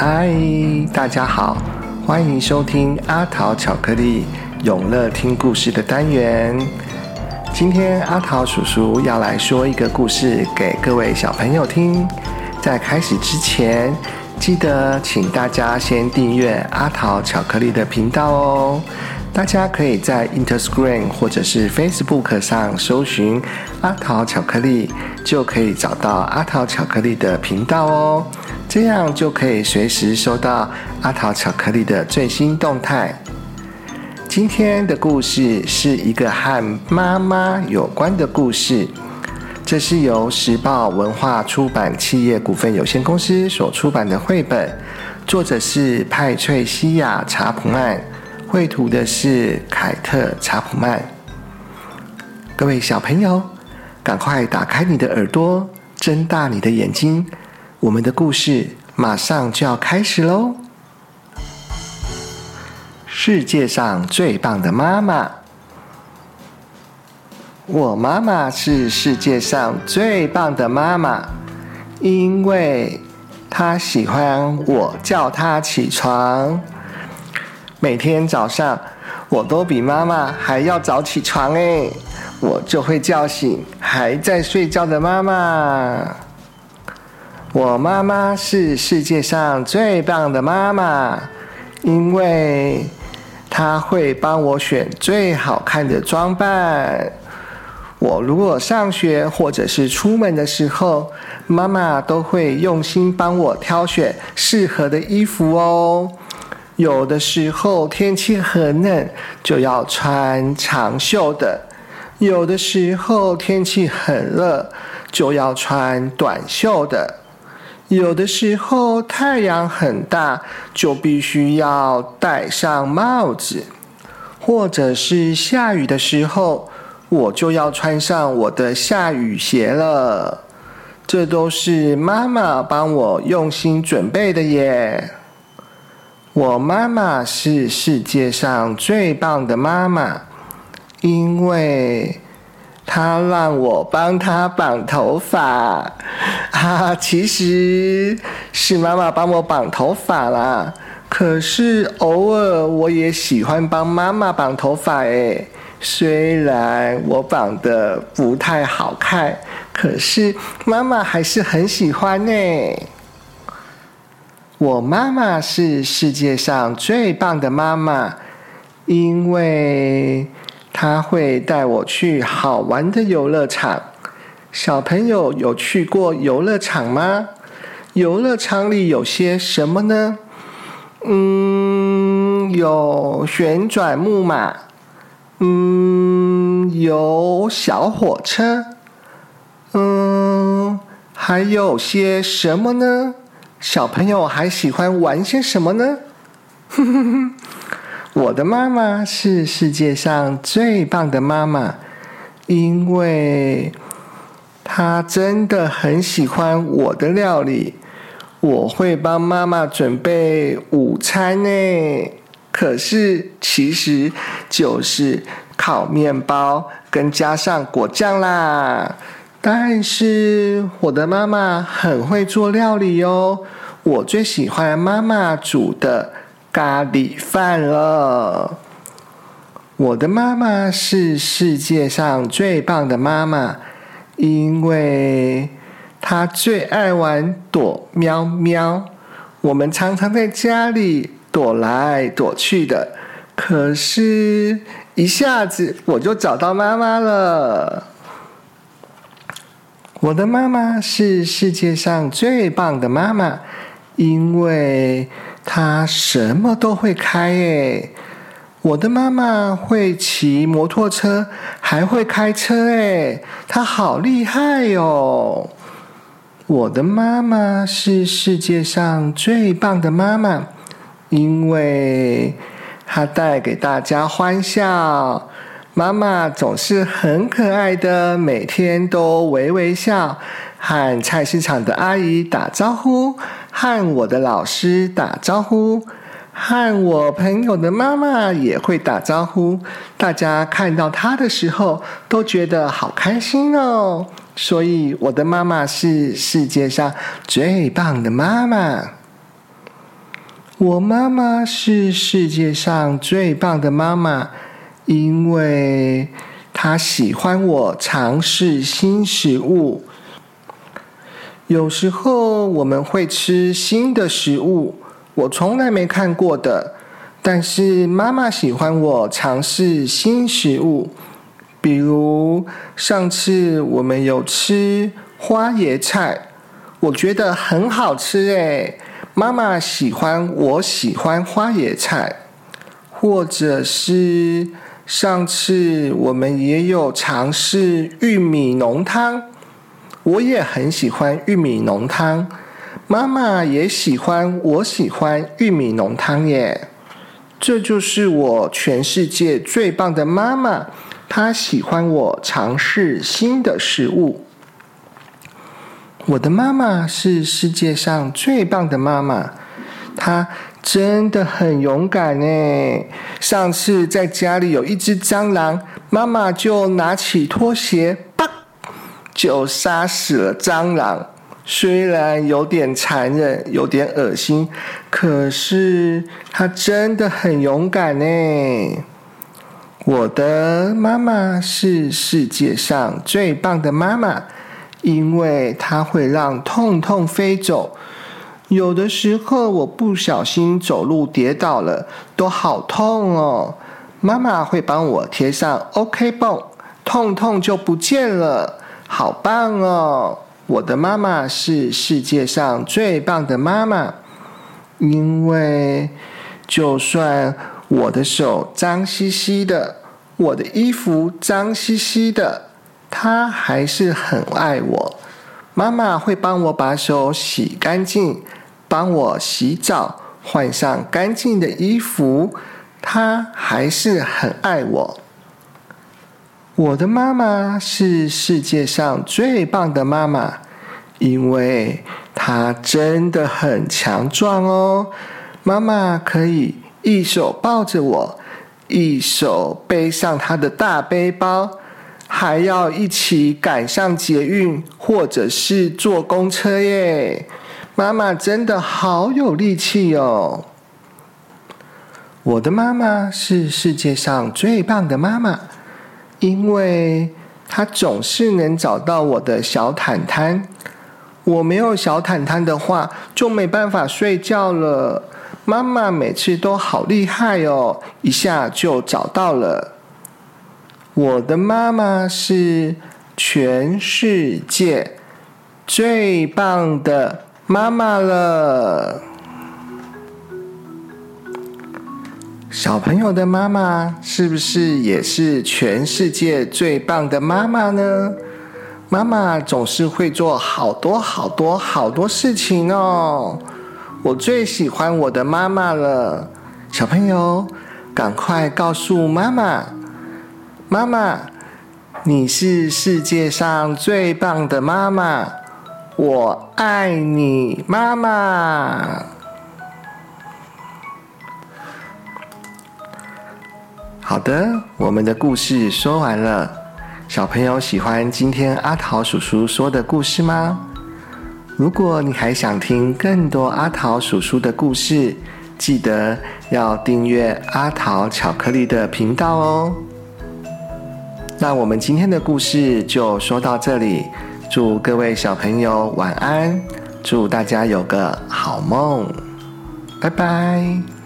嗨，大家好，欢迎收听阿桃巧克力永乐听故事的单元。今天阿桃叔叔要来说一个故事给各位小朋友听。在开始之前，记得请大家先订阅阿桃巧克力的频道哦。大家可以在 Interscreen 或者是 Facebook 上搜寻阿桃巧克力，就可以找到阿桃巧克力的频道哦。这样就可以随时收到阿桃巧克力的最新动态。今天的故事是一个和妈妈有关的故事，这是由时报文化出版企业股份有限公司所出版的绘本，作者是派翠西亚·查普曼，绘图的是凯特·查普曼。各位小朋友，赶快打开你的耳朵，睁大你的眼睛。我们的故事马上就要开始喽！世界上最棒的妈妈，我妈妈是世界上最棒的妈妈，因为她喜欢我叫她起床。每天早上，我都比妈妈还要早起床哎，我就会叫醒还在睡觉的妈妈。我妈妈是世界上最棒的妈妈，因为她会帮我选最好看的装扮。我如果上学或者是出门的时候，妈妈都会用心帮我挑选适合的衣服哦。有的时候天气很冷，就要穿长袖的；有的时候天气很热，就要穿短袖的。有的时候太阳很大，就必须要戴上帽子；或者是下雨的时候，我就要穿上我的下雨鞋了。这都是妈妈帮我用心准备的耶。我妈妈是世界上最棒的妈妈，因为。他让我帮他绑头发，啊，其实是妈妈帮我绑头发啦。可是偶尔我也喜欢帮妈妈绑头发诶，虽然我绑的不太好看，可是妈妈还是很喜欢呢。我妈妈是世界上最棒的妈妈，因为。他会带我去好玩的游乐场。小朋友有去过游乐场吗？游乐场里有些什么呢？嗯，有旋转木马，嗯，有小火车，嗯，还有些什么呢？小朋友还喜欢玩些什么呢？哼哼哼。我的妈妈是世界上最棒的妈妈，因为她真的很喜欢我的料理。我会帮妈妈准备午餐呢，可是其实就是烤面包跟加上果酱啦。但是我的妈妈很会做料理哦，我最喜欢妈妈煮的。咖喱饭了。我的妈妈是世界上最棒的妈妈，因为她最爱玩躲喵喵。我们常常在家里躲来躲去的，可是一下子我就找到妈妈了。我的妈妈是世界上最棒的妈妈，因为。他什么都会开耶，我的妈妈会骑摩托车，还会开车诶，她好厉害哟！我的妈妈是世界上最棒的妈妈，因为她带给大家欢笑。妈妈总是很可爱的，每天都微微笑。和菜市场的阿姨打招呼，和我的老师打招呼，和我朋友的妈妈也会打招呼。大家看到她的时候都觉得好开心哦。所以我的妈妈是世界上最棒的妈妈。我妈妈是世界上最棒的妈妈，因为她喜欢我尝试新食物。有时候我们会吃新的食物，我从来没看过的。但是妈妈喜欢我尝试新食物，比如上次我们有吃花椰菜，我觉得很好吃诶。妈妈喜欢我喜欢花椰菜，或者是上次我们也有尝试玉米浓汤，我也很喜欢玉米浓汤，妈妈也喜欢我喜欢玉米浓汤耶。这就是我全世界最棒的妈妈，她喜欢我尝试新的事物。我的妈妈是世界上最棒的妈妈，她真的很勇敢呢。上次在家里有一只蟑螂，妈妈就拿起拖鞋，就杀死了蟑螂。虽然有点残忍，有点恶心，可是她真的很勇敢呢。我的妈妈是世界上最棒的妈妈。因为它会让痛痛飞走。有的时候我不小心走路跌倒了，都好痛哦。妈妈会帮我贴上 OK 绷，痛痛就不见了，好棒哦！我的妈妈是世界上最棒的妈妈，因为就算我的手脏兮兮的，我的衣服脏兮兮的。她还是很爱我，妈妈会帮我把手洗干净，帮我洗澡，换上干净的衣服。她还是很爱我。我的妈妈是世界上最棒的妈妈，因为她真的很强壮哦。妈妈可以一手抱着我，一手背上她的大背包。还要一起赶上捷运，或者是坐公车耶！妈妈真的好有力气哦！我的妈妈是世界上最棒的妈妈，因为她总是能找到我的小毯毯。我没有小毯毯的话，就没办法睡觉了。妈妈每次都好厉害哦，一下就找到了。我的妈妈是全世界最棒的妈妈了。小朋友的妈妈是不是也是全世界最棒的妈妈呢？妈妈总是会做好多好多好多事情哦。我最喜欢我的妈妈了。小朋友，赶快告诉妈妈。妈妈，你是世界上最棒的妈妈，我爱你，妈妈。好的，我们的故事说完了。小朋友喜欢今天阿桃叔叔说的故事吗？如果你还想听更多阿桃叔叔的故事，记得要订阅阿桃巧克力的频道哦。那我们今天的故事就说到这里，祝各位小朋友晚安，祝大家有个好梦，拜拜。